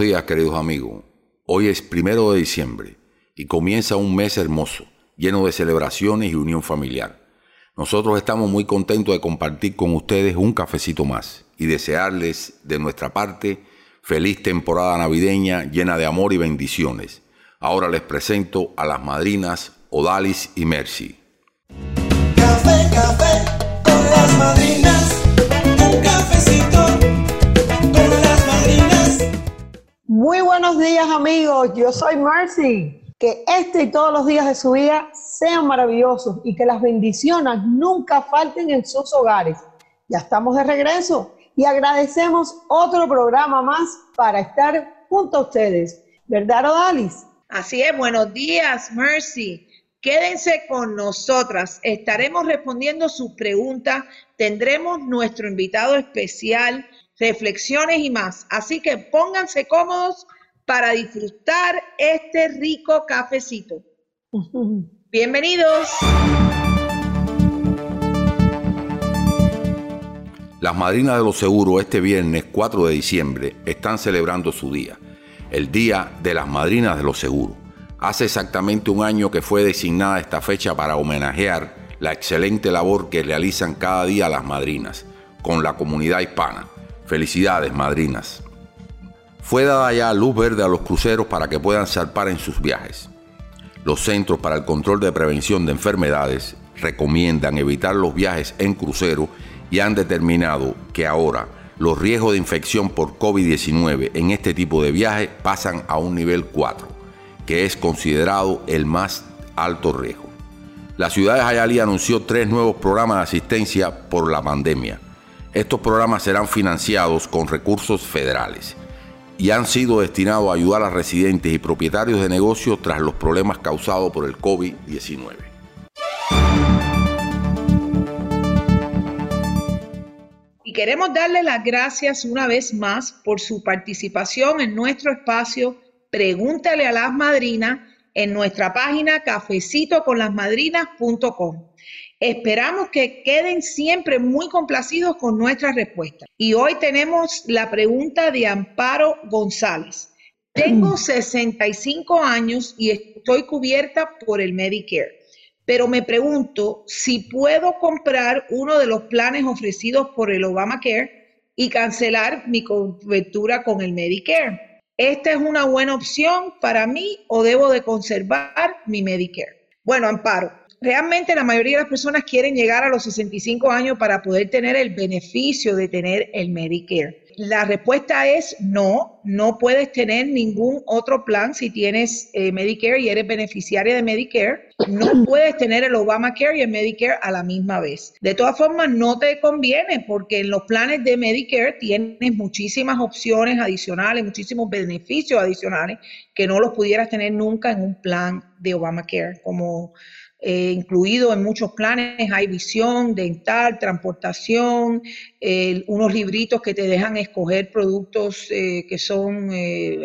Días, queridos amigos. Hoy es primero de diciembre y comienza un mes hermoso, lleno de celebraciones y unión familiar. Nosotros estamos muy contentos de compartir con ustedes un cafecito más y desearles de nuestra parte feliz temporada navideña llena de amor y bendiciones. Ahora les presento a las madrinas Odalis y Mercy. Café, café con las madrinas, un cafecito buenos días amigos, yo soy Mercy. Que este y todos los días de su vida sean maravillosos y que las bendiciones nunca falten en sus hogares. Ya estamos de regreso y agradecemos otro programa más para estar junto a ustedes. ¿Verdad, Odalis? Así es, buenos días, Mercy. Quédense con nosotras. Estaremos respondiendo sus preguntas. Tendremos nuestro invitado especial, reflexiones y más. Así que pónganse cómodos para disfrutar este rico cafecito. Bienvenidos. Las madrinas de los seguros este viernes 4 de diciembre están celebrando su día, el Día de las Madrinas de los Seguros. Hace exactamente un año que fue designada esta fecha para homenajear la excelente labor que realizan cada día las madrinas con la comunidad hispana. Felicidades, madrinas. Fue dada ya luz verde a los cruceros para que puedan zarpar en sus viajes. Los Centros para el Control de Prevención de Enfermedades recomiendan evitar los viajes en crucero y han determinado que ahora los riesgos de infección por COVID-19 en este tipo de viajes pasan a un nivel 4, que es considerado el más alto riesgo. La ciudad de Hialeah anunció tres nuevos programas de asistencia por la pandemia. Estos programas serán financiados con recursos federales y han sido destinados a ayudar a residentes y propietarios de negocios tras los problemas causados por el COVID-19. Y queremos darle las gracias una vez más por su participación en nuestro espacio Pregúntale a las madrinas en nuestra página cafecitoconlasmadrinas.com. Esperamos que queden siempre muy complacidos con nuestras respuestas. Y hoy tenemos la pregunta de Amparo González. Tengo 65 años y estoy cubierta por el Medicare, pero me pregunto si puedo comprar uno de los planes ofrecidos por el Obamacare y cancelar mi cobertura con el Medicare. ¿Esta es una buena opción para mí o debo de conservar mi Medicare? Bueno, Amparo, realmente la mayoría de las personas quieren llegar a los 65 años para poder tener el beneficio de tener el Medicare. La respuesta es no, no puedes tener ningún otro plan si tienes eh, Medicare y eres beneficiaria de Medicare. No puedes tener el Obamacare y el Medicare a la misma vez. De todas formas, no te conviene porque en los planes de Medicare tienes muchísimas opciones adicionales, muchísimos beneficios adicionales que no los pudieras tener nunca en un plan de Obamacare, como eh, incluido en muchos planes, hay visión, dental, transportación, unos libritos que te dejan escoger productos eh, que son eh,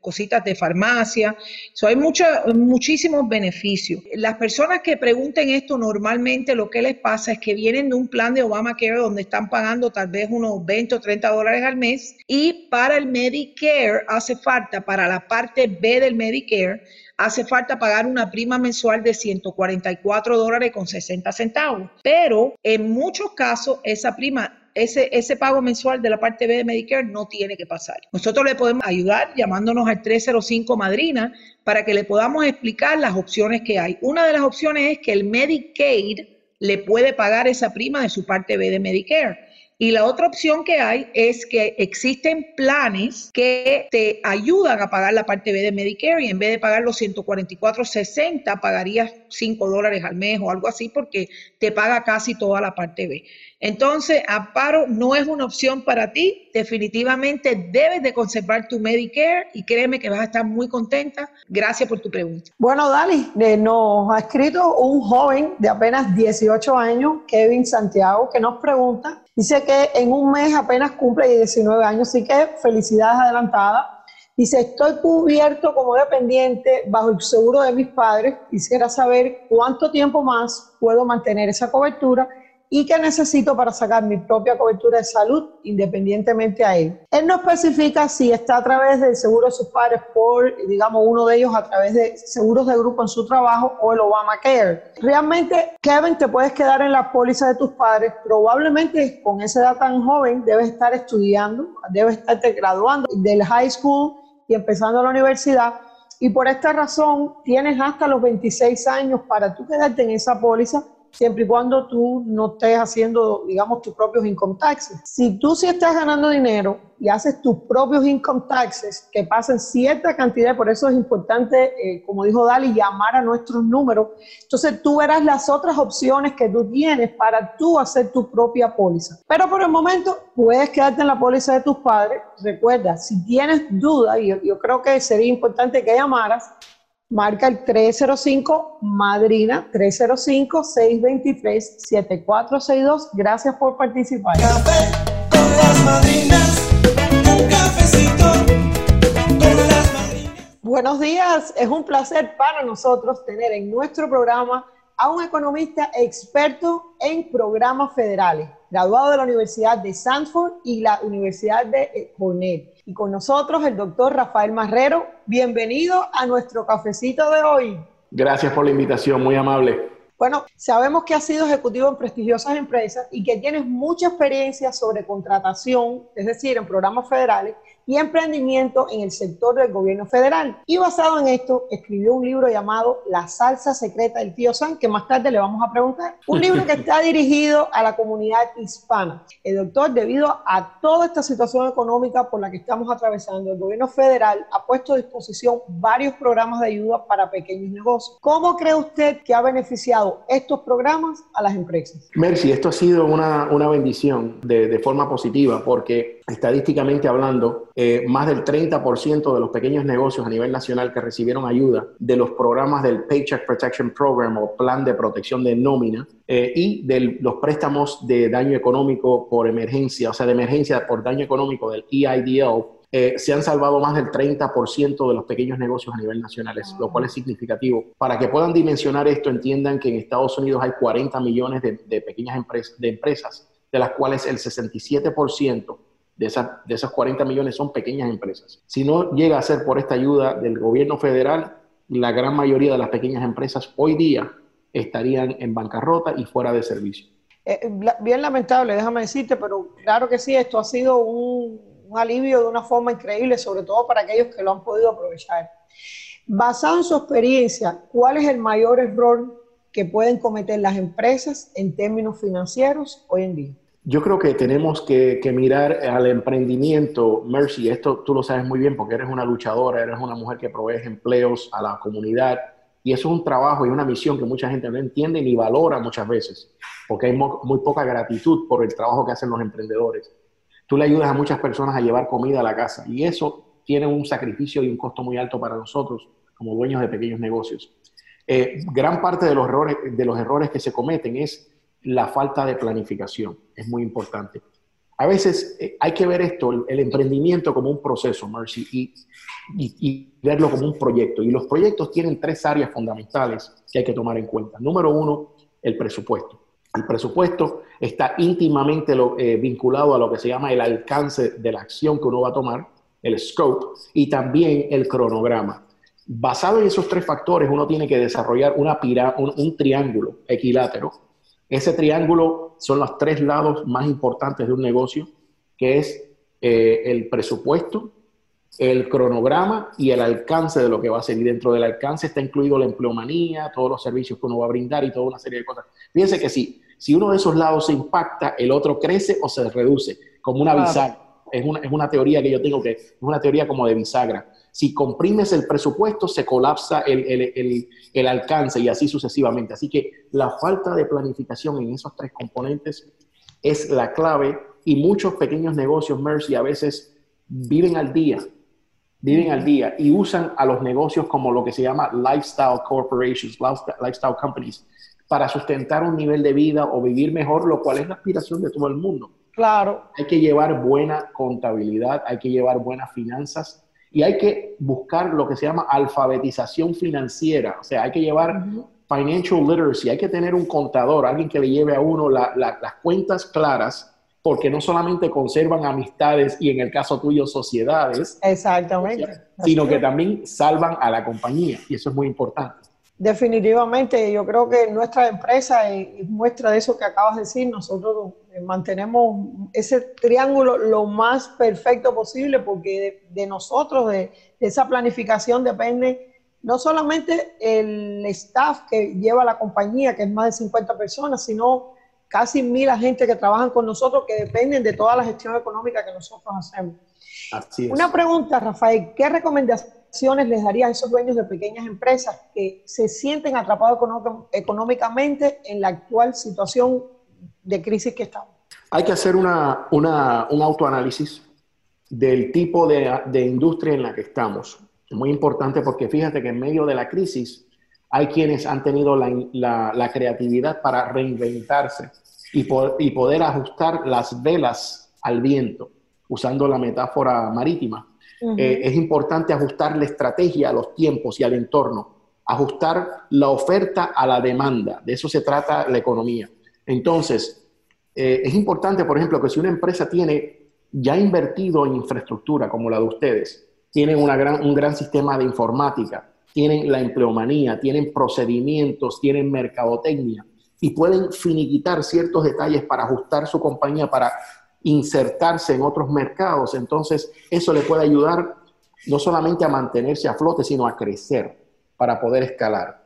cositas de farmacia. hay muchísimos beneficios. Las personas que pregunten esto normalmente lo que les pasa es que vienen de un plan de Obamacare donde están pagando tal vez unos 20 o 30 dólares al mes y para el Medicare hace falta, para la parte B del Medicare, hace falta pagar una prima mensual de 144 dólares con 60 centavos. Pero en muchos casos esa prima ese, ese, pago mensual de la parte B de Medicare no tiene que pasar. Nosotros le podemos ayudar llamándonos al 305 Madrina para que le podamos explicar las opciones que hay. Una de las opciones es que el Medicaid le puede pagar esa prima de su parte B de Medicare. Y la otra opción que hay es que existen planes que te ayudan a pagar la parte B de Medicare y en vez de pagar los 144.60 pagarías 5 dólares al mes o algo así porque te paga casi toda la parte B. Entonces, Amparo no es una opción para ti. Definitivamente debes de conservar tu Medicare y créeme que vas a estar muy contenta. Gracias por tu pregunta. Bueno, Dali, eh, nos ha escrito un joven de apenas 18 años, Kevin Santiago, que nos pregunta Dice que en un mes apenas cumple 19 años, así que felicidades adelantadas. Dice, estoy cubierto como dependiente bajo el seguro de mis padres. Quisiera saber cuánto tiempo más puedo mantener esa cobertura y qué necesito para sacar mi propia cobertura de salud independientemente a él. Él no especifica si está a través del seguro de sus padres por, digamos, uno de ellos a través de seguros de grupo en su trabajo o el Obamacare. Realmente, Kevin, te puedes quedar en la póliza de tus padres. Probablemente con esa edad tan joven debes estar estudiando, debes estarte graduando del high school y empezando la universidad. Y por esta razón tienes hasta los 26 años para tú quedarte en esa póliza siempre y cuando tú no estés haciendo, digamos, tus propios income taxes. Si tú sí estás ganando dinero y haces tus propios income taxes, que pasen cierta cantidad, por eso es importante, eh, como dijo Dali, llamar a nuestros números. Entonces tú verás las otras opciones que tú tienes para tú hacer tu propia póliza. Pero por el momento puedes quedarte en la póliza de tus padres. Recuerda, si tienes duda, y yo creo que sería importante que llamaras, Marca el 305 Madrina 305-623-7462. Gracias por participar. Café con las madrinas, un cafecito con las madrinas. Buenos días, es un placer para nosotros tener en nuestro programa a un economista experto en programas federales, graduado de la Universidad de Sanford y la Universidad de Cornell y con nosotros el doctor Rafael Marrero. Bienvenido a nuestro cafecito de hoy. Gracias por la invitación, muy amable. Bueno, sabemos que has sido ejecutivo en prestigiosas empresas y que tienes mucha experiencia sobre contratación, es decir, en programas federales y emprendimiento en el sector del gobierno federal. Y basado en esto, escribió un libro llamado La salsa secreta del tío San, que más tarde le vamos a preguntar. Un libro que está dirigido a la comunidad hispana. El doctor, debido a toda esta situación económica por la que estamos atravesando, el gobierno federal ha puesto a disposición varios programas de ayuda para pequeños negocios. ¿Cómo cree usted que ha beneficiado estos programas a las empresas? Mercy, esto ha sido una, una bendición de, de forma positiva porque estadísticamente hablando, eh, más del 30% de los pequeños negocios a nivel nacional que recibieron ayuda de los programas del Paycheck Protection Program o Plan de Protección de Nómina eh, y de los préstamos de daño económico por emergencia, o sea, de emergencia por daño económico del EIDL, eh, se han salvado más del 30% de los pequeños negocios a nivel nacional, lo cual es significativo. Para que puedan dimensionar esto, entiendan que en Estados Unidos hay 40 millones de, de pequeñas empresas, de empresas, de las cuales el 67% de, de esas 40 millones son pequeñas empresas. Si no llega a ser por esta ayuda del gobierno federal, la gran mayoría de las pequeñas empresas hoy día estarían en bancarrota y fuera de servicio. Eh, eh, bien lamentable, déjame decirte, pero claro que sí, esto ha sido un alivio de una forma increíble, sobre todo para aquellos que lo han podido aprovechar. Basado en su experiencia, ¿cuál es el mayor error que pueden cometer las empresas en términos financieros hoy en día? Yo creo que tenemos que, mirar al emprendimiento, Mercy, esto tú lo sabes muy bien porque eres una luchadora, eres una mujer que provee empleos a la comunidad y eso es un trabajo y una misión que mucha gente no entiende ni valora muchas veces porque hay muy poca gratitud por el trabajo que hacen los emprendedores. Tú le ayudas a muchas personas a llevar comida a la casa y eso tiene un sacrificio y un costo muy alto para nosotros como dueños de pequeños negocios. Eh, gran parte de los, errores, de los errores que se cometen es la falta de planificación. Es muy importante. A veces eh, hay que ver esto, el, emprendimiento como un proceso, Mercy, y, y, verlo como un proyecto. Y los proyectos tienen tres áreas fundamentales que hay que tomar en cuenta. Número uno, el presupuesto. El presupuesto está íntimamente eh, vinculado a lo que se llama el alcance de la acción que uno va a tomar, el scope, y también el cronograma. Basado en esos tres factores, uno tiene que desarrollar una un triángulo equilátero ese triángulo son los tres lados más importantes de un negocio, que es eh, el presupuesto, el cronograma y el alcance de lo que va a ser. Y dentro del alcance está incluido la empleomanía, todos los servicios que uno va a brindar y toda una serie de cosas. Fíjense que sí, si uno de esos lados se impacta, el otro crece o se reduce, como una bisagra. Es una, es una teoría que yo tengo que es una teoría como de bisagra. Si comprimes el presupuesto, se colapsa el, alcance y así sucesivamente. Así que la falta de planificación en esos tres componentes es la clave y muchos pequeños negocios, Mercy, a veces viven al día, viven al día y usan a los negocios como lo que se llama lifestyle corporations, lifestyle companies, para sustentar un nivel de vida o vivir mejor, lo cual es la aspiración de todo el mundo. Claro. Hay que llevar buena contabilidad, hay que llevar buenas finanzas y hay que buscar lo que se llama alfabetización financiera, o sea, hay que llevar financial literacy, hay que tener un contador, alguien que le lleve a uno la- la- las cuentas claras, porque no solamente conservan amistades y en el caso tuyo sociedades, Exactamente. sino que también salvan a la compañía y eso es muy importante. Definitivamente, yo creo que nuestra empresa es muestra de eso que acabas de decir. Nosotros mantenemos ese triángulo lo más perfecto posible porque de, de nosotros, de, de esa planificación depende no solamente el staff que lleva la compañía, que es más de 50 personas, sino casi mil agentes que trabajan con nosotros que dependen de toda la gestión económica que nosotros hacemos. Así es. Una pregunta, Rafael, ¿qué recomendaciones les darías a esos dueños de pequeñas empresas que se sienten atrapados econó- económicamente en la actual situación de crisis que estamos? Hay que hacer una, una- un autoanálisis del tipo de, de industria en la que estamos. Es muy importante porque fíjate que en medio de la crisis hay quienes han tenido la, la- la creatividad para reinventarse y, po- y poder ajustar las velas al viento, usando la metáfora marítima. Eh, es importante ajustar la estrategia a los tiempos y al entorno, ajustar la oferta a la demanda. De eso se trata la economía. Entonces, eh, es importante, por ejemplo, que si una empresa tiene ya invertido en infraestructura como la de ustedes, tienen un gran sistema de informática, tienen la empleomanía, tienen procedimientos, tienen mercadotecnia y pueden finiquitar ciertos detalles para ajustar su compañía, para insertarse en otros mercados. Entonces, eso le puede ayudar no solamente a mantenerse a flote, sino a crecer para poder escalar.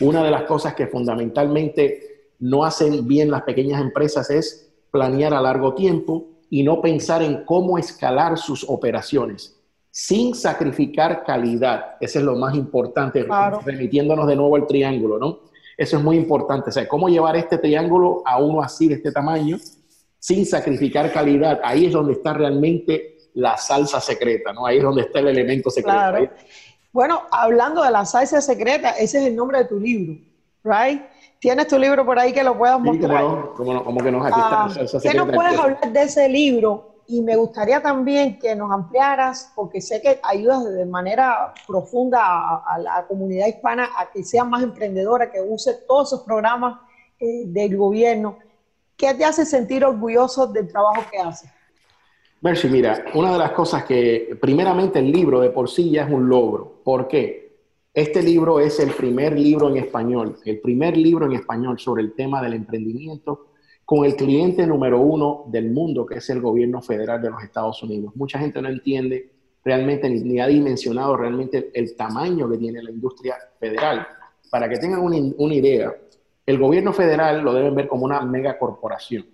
Una de las cosas que fundamentalmente no hacen bien las pequeñas empresas es planear a largo tiempo y no pensar en cómo escalar sus operaciones sin sacrificar calidad. Eso es lo más importante, Claro. remitiéndonos de nuevo al triángulo, ¿no? Eso es muy importante. O sea, cómo llevar este triángulo a uno así, de este tamaño, sin sacrificar calidad. Ahí es donde está realmente la salsa secreta, ¿no? Ahí es donde está el elemento secreto. Claro. Bueno, hablando de la salsa secreta, ese es el nombre de tu libro, ¿right? ¿Tienes tu libro por ahí que lo puedas Sí, mostrar? no, que no, aquí está Ah, ¿Qué nos puedes hablar de ese libro? Y me gustaría también que nos ampliaras, porque sé que ayudas de manera profunda a, a la comunidad hispana a que sea más emprendedora, que use todos esos programas eh, del gobierno. ¿Qué te hace sentir orgulloso del trabajo que haces? Mercy, mira, una de las cosas que, primeramente, el libro de por sí ya es un logro. ¿Por qué? Este libro es el primer libro en español, el primer libro en español sobre el tema del emprendimiento con el cliente número uno del mundo, que es el gobierno federal de los Estados Unidos. Mucha gente no entiende realmente ni, ha dimensionado realmente el, tamaño que tiene la industria federal. Para que tengan una, una idea, el gobierno federal lo deben ver como una megacorporación.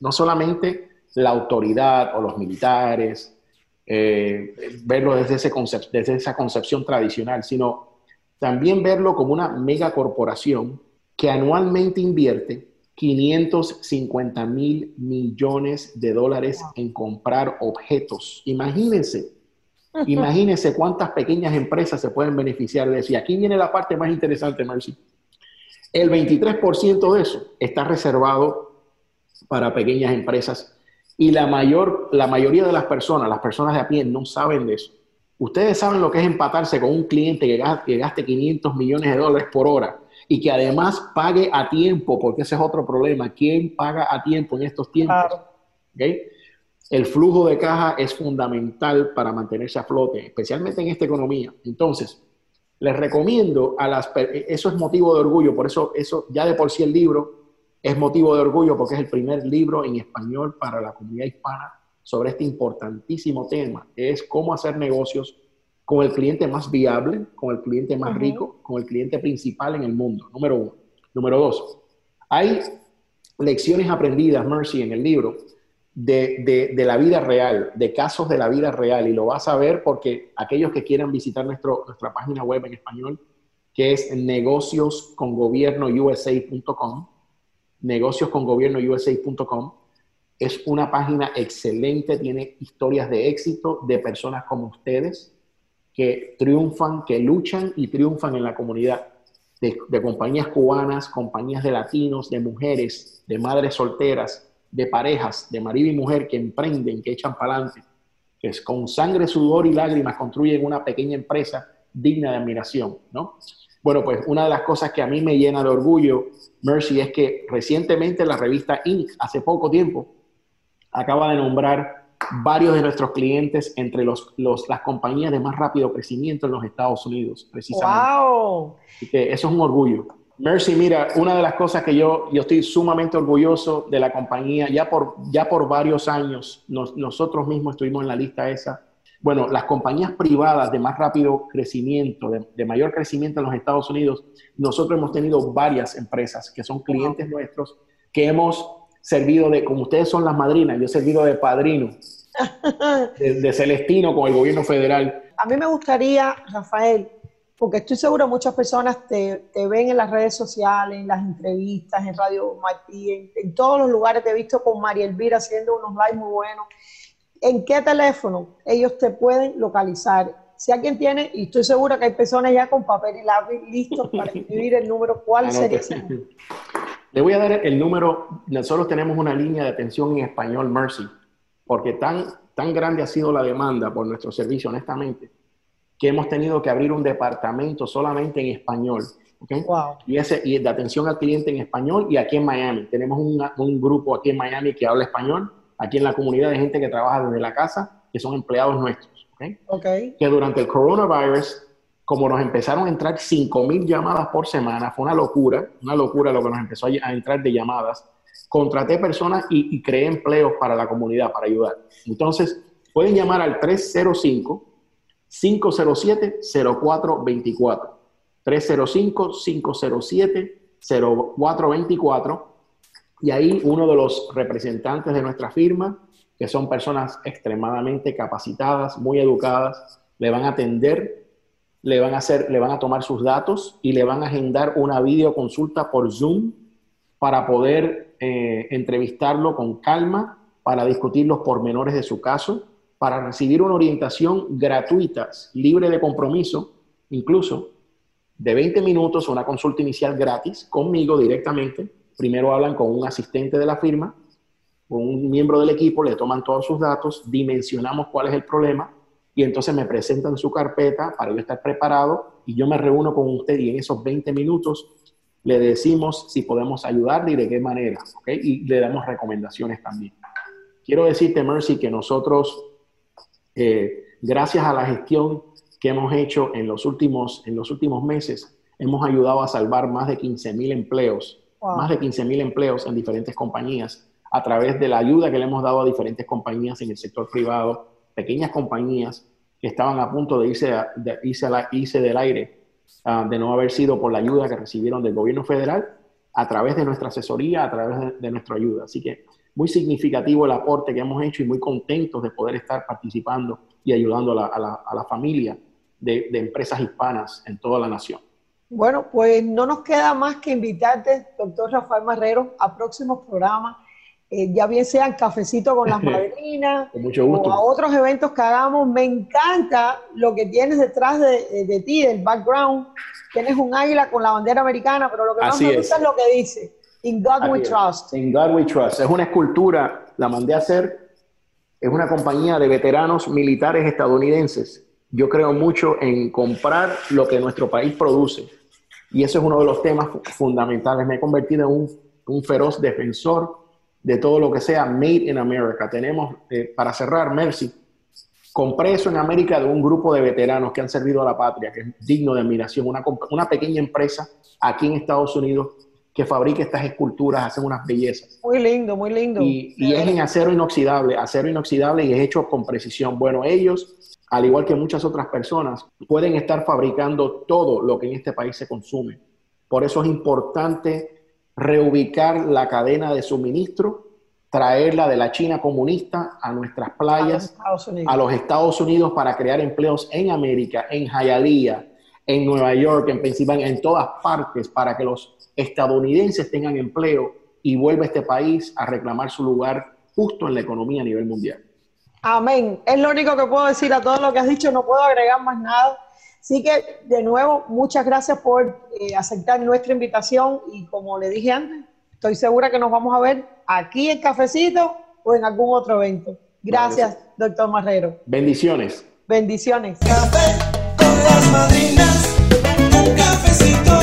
No solamente la autoridad o los militares, eh, verlo desde, ese concep desde esa concepción tradicional, sino también verlo como una megacorporación que anualmente invierte 550 mil millones de dólares en comprar objetos. Imagínense, imagínense cuántas pequeñas empresas se pueden beneficiar de eso. Y aquí viene la parte más interesante, Marcy. El 23% de eso está reservado para pequeñas empresas y la, mayor, la mayoría de las personas, las personas de a pie, no saben de eso. Ustedes saben lo que es empatarse con un cliente que gaste, que gaste 500 millones de dólares por hora y que además pague a tiempo, porque ese es otro problema. ¿Quién paga a tiempo en estos tiempos? Claro. ¿Okay? El flujo de caja es fundamental para mantenerse a flote, especialmente en esta economía. Entonces, les recomiendo a las... Eso es motivo de orgullo, por eso, eso ya de por sí el libro es motivo de orgullo porque es el primer libro en español para la comunidad hispana sobre este importantísimo tema, es cómo hacer negocios con el cliente más viable, con el cliente más uh -huh. rico, con el cliente principal en el mundo, número uno. Número dos, hay lecciones aprendidas, Mercy, en el libro, de, de, de, la vida real, de casos de la vida real, y lo vas a ver porque aquellos que quieran visitar nuestro, nuestra página web en español, que es negocioscongobierno.usa.com, negocioscongobierno.usa.com, es una página excelente, tiene historias de éxito de personas como ustedes que triunfan, que luchan y triunfan en la comunidad, de, compañías cubanas, compañías de latinos, de mujeres, de madres solteras, de parejas, de marido y mujer que emprenden, que echan para adelante, que es con sangre, sudor y lágrimas construyen una pequeña empresa digna de admiración, ¿no? Bueno, pues una de las cosas que a mí me llena de orgullo, Mercy, es que recientemente la revista Inc., hace poco tiempo, acaba de nombrar varios de nuestros clientes entre los, los, las compañías de más rápido crecimiento en los Estados Unidos, precisamente. ¡Wow! Así que eso es un orgullo. Mercy, mira, una de las cosas que yo, yo estoy sumamente orgulloso de la compañía, ya por, ya por varios años, nos, nosotros mismos estuvimos en la lista esa. Bueno, las compañías privadas de más rápido crecimiento, de, de mayor crecimiento en los Estados Unidos, nosotros hemos tenido varias empresas que son clientes nuestros, que hemos servido de, como ustedes son las madrinas, yo he servido de padrino, de, de Celestino con el gobierno federal. A mí me gustaría, Rafael, porque estoy seguro muchas personas te, te, ven en las redes sociales, en las entrevistas, en Radio Martí, en, en, todos los lugares te he visto con María Elvira haciendo unos lives muy buenos. ¿En qué teléfono ellos te pueden localizar? Si alguien tiene, y estoy segura que hay personas ya con papel y lápiz listos para escribir el número, ¿cuál sería? Le voy a dar el número, nosotros tenemos una línea de atención en español Mercy, porque tan, tan grande ha sido la demanda por nuestro servicio, honestamente, que hemos tenido que abrir un departamento solamente en español. ¿okay? Wow. Y, ese, y de atención al cliente en español y aquí en Miami. Tenemos una, un grupo aquí en Miami que habla español, aquí en la comunidad de gente que trabaja desde la casa, que son empleados nuestros. ¿okay? Okay. Que durante el coronavirus, como nos empezaron a entrar 5.000 llamadas por semana, fue una locura, una locura lo que nos empezó a entrar de llamadas. Contraté personas y, y creé empleos para la comunidad, para ayudar. Entonces, pueden llamar al 305 507-0424. 305-507-0424. Y ahí uno de los representantes de nuestra firma, que son personas extremadamente capacitadas, muy educadas, le van a atender, le van a, hacer, le van a tomar sus datos y le van a agendar una videoconsulta por Zoom para poder eh, entrevistarlo con calma, para discutir los pormenores de su caso para recibir una orientación gratuita, libre de compromiso, incluso de 20 minutos, una consulta inicial gratis conmigo directamente. Primero hablan con un asistente de la firma, con un miembro del equipo, le toman todos sus datos, dimensionamos cuál es el problema y entonces me presentan su carpeta para yo estar preparado y yo me reúno con usted y en esos 20 minutos le decimos si podemos ayudarle y de qué manera, ¿ok? Y le damos recomendaciones también. Quiero decirte, Mercy, que nosotros eh, gracias a la gestión que hemos hecho en los últimos, en los últimos meses, hemos ayudado a salvar más de 15 mil empleos, wow. más de 15 mil empleos en diferentes compañías, a través de la ayuda que le hemos dado a diferentes compañías en el sector privado, pequeñas compañías que estaban a punto de irse, a irse del aire, uh, de no haber sido por la ayuda que recibieron del gobierno federal, a través de nuestra asesoría, a través de, nuestra ayuda. Así que muy significativo el aporte que hemos hecho y muy contentos de poder estar participando y ayudando a la, a la, a la familia de, de, empresas hispanas en toda la nación. Bueno, pues no nos queda más que invitarte, doctor Rafael Marrero, a próximos programas, eh, ya bien sean cafecito con las madrinas con mucho gusto. o a otros eventos que hagamos. Me encanta lo que tienes detrás de, de ti, del background. Tienes un águila con la bandera americana, pero lo que más me gusta es. es lo que dice In God Aquí we trust. In God we trust. Es una escultura, la mandé a hacer. Es una compañía de veteranos militares estadounidenses. Yo creo mucho en comprar lo que nuestro país produce. Y eso es uno de los temas fundamentales. Me he convertido en un, un feroz defensor de todo lo que sea Made in America. Tenemos, eh, para cerrar, Mercy, compré eso en América de un grupo de veteranos que han servido a la patria, que es digno de admiración. Una, una pequeña empresa aquí en Estados Unidos que fabrica estas esculturas, hacen unas bellezas. Muy lindo, muy lindo. Y, y es en acero inoxidable, acero inoxidable y es hecho con precisión. Bueno, ellos, al igual que muchas otras personas, pueden estar fabricando todo lo que en este país se consume. Por eso es importante reubicar la cadena de suministro, traerla de la China comunista a nuestras playas, a los Estados Unidos, a los Estados Unidos para crear empleos en América, en Hialeah, en Nueva York, en Pensilvania, en todas partes, para que los estadounidenses tengan empleo y vuelva este país a reclamar su lugar justo en la economía a nivel mundial. Amén. Es lo único que puedo decir a todo lo que has dicho, no puedo agregar más nada. Así que, de nuevo, muchas gracias por eh, aceptar nuestra invitación y como le dije antes, estoy segura que nos vamos a ver aquí en Cafecito o en algún otro evento. Gracias, doctor Marrero. Bendiciones. Bendiciones. Café con las madrinas. un cafecito.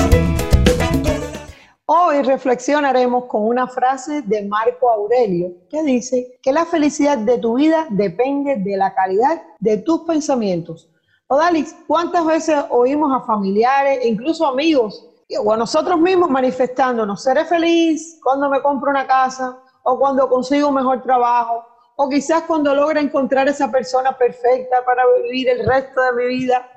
Hoy reflexionaremos con una frase de Marco Aurelio que dice que la felicidad de tu vida depende de la calidad de tus pensamientos. Odalis, ¿cuántas veces oímos a familiares incluso amigos o a nosotros mismos manifestándonos, seré feliz cuando me compro una casa o cuando consigo un mejor trabajo o quizás cuando logre encontrar esa persona perfecta para vivir el resto de mi vida?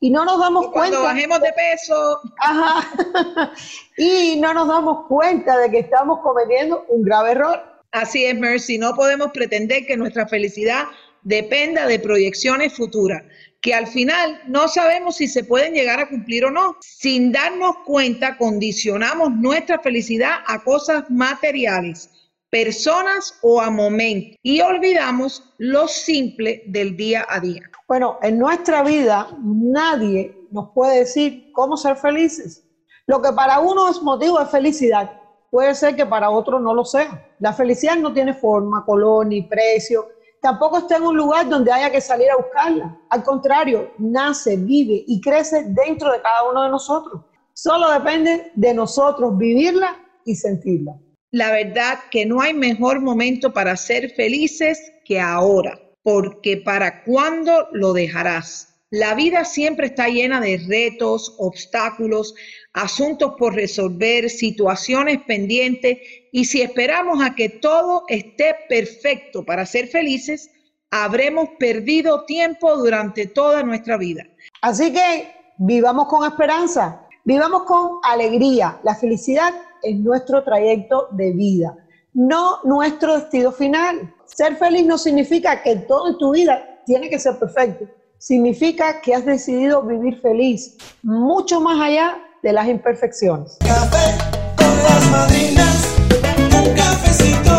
Y no nos damos Cuando cuenta. bajemos de peso, Ajá. y no nos damos cuenta de que estamos cometiendo un grave error. así es, Mercy, no podemos pretender que nuestra felicidad dependa de proyecciones futuras, que al final no sabemos si se pueden llegar a cumplir o no. Sin darnos cuenta, condicionamos nuestra felicidad a cosas materiales, personas o a momentos y olvidamos lo simple del día a día. Bueno, en nuestra vida nadie nos puede decir cómo ser felices. Lo que para uno es motivo de felicidad, puede ser que para otro no lo sea. La felicidad no tiene forma, color ni precio. Tampoco está en un lugar donde haya que salir a buscarla. Al contrario, nace, vive y crece dentro de cada uno de nosotros. Solo depende de nosotros vivirla y sentirla. La verdad que no hay mejor momento para ser felices que ahora, porque para cuándo lo dejarás. La vida siempre está llena de retos, obstáculos, asuntos por resolver, situaciones pendientes y si esperamos a que todo esté perfecto para ser felices, habremos perdido tiempo durante toda nuestra vida. Así que vivamos con esperanza, vivamos con alegría. La felicidad es nuestro trayecto de vida, no nuestro destino final. Ser feliz no significa que todo en tu vida tiene que ser perfecto. Significa que has decidido vivir feliz, mucho más allá de las imperfecciones. Café con las madrinas, un cafecito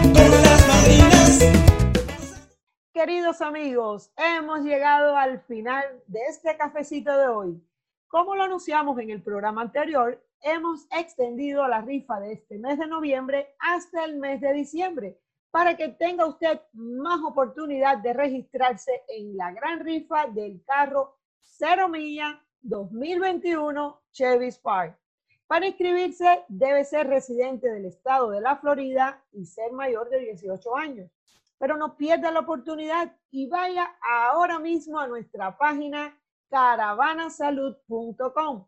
con las madrinas. Queridos amigos, hemos llegado al final de este cafecito de hoy. Como lo anunciamos en el programa anterior, hemos extendido la rifa de este mes de noviembre hasta el mes de diciembre para que tenga usted más oportunidad de registrarse en la gran rifa del carro Cero Milla 2021 Chevy Spark. Para inscribirse debe ser residente del estado de la Florida y ser mayor de 18 años. Pero no pierda la oportunidad y vaya ahora mismo a nuestra página caravanasalud.com.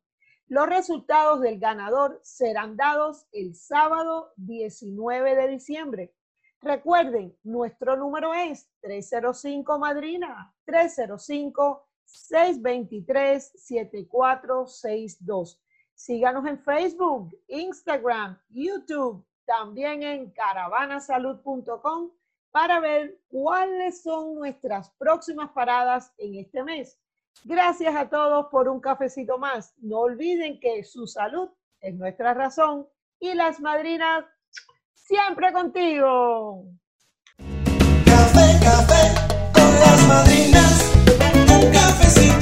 Los resultados del ganador serán dados el sábado 19 de diciembre. Recuerden, nuestro número es 305 Madrina, 623-7462. Síganos en Facebook, Instagram, YouTube, también en caravanasalud.com para ver cuáles son nuestras próximas paradas en este mes. Gracias a todos por un cafecito más. No olviden que su salud es nuestra razón y las madrinas siempre contigo. Café, café con las madrinas cafecito.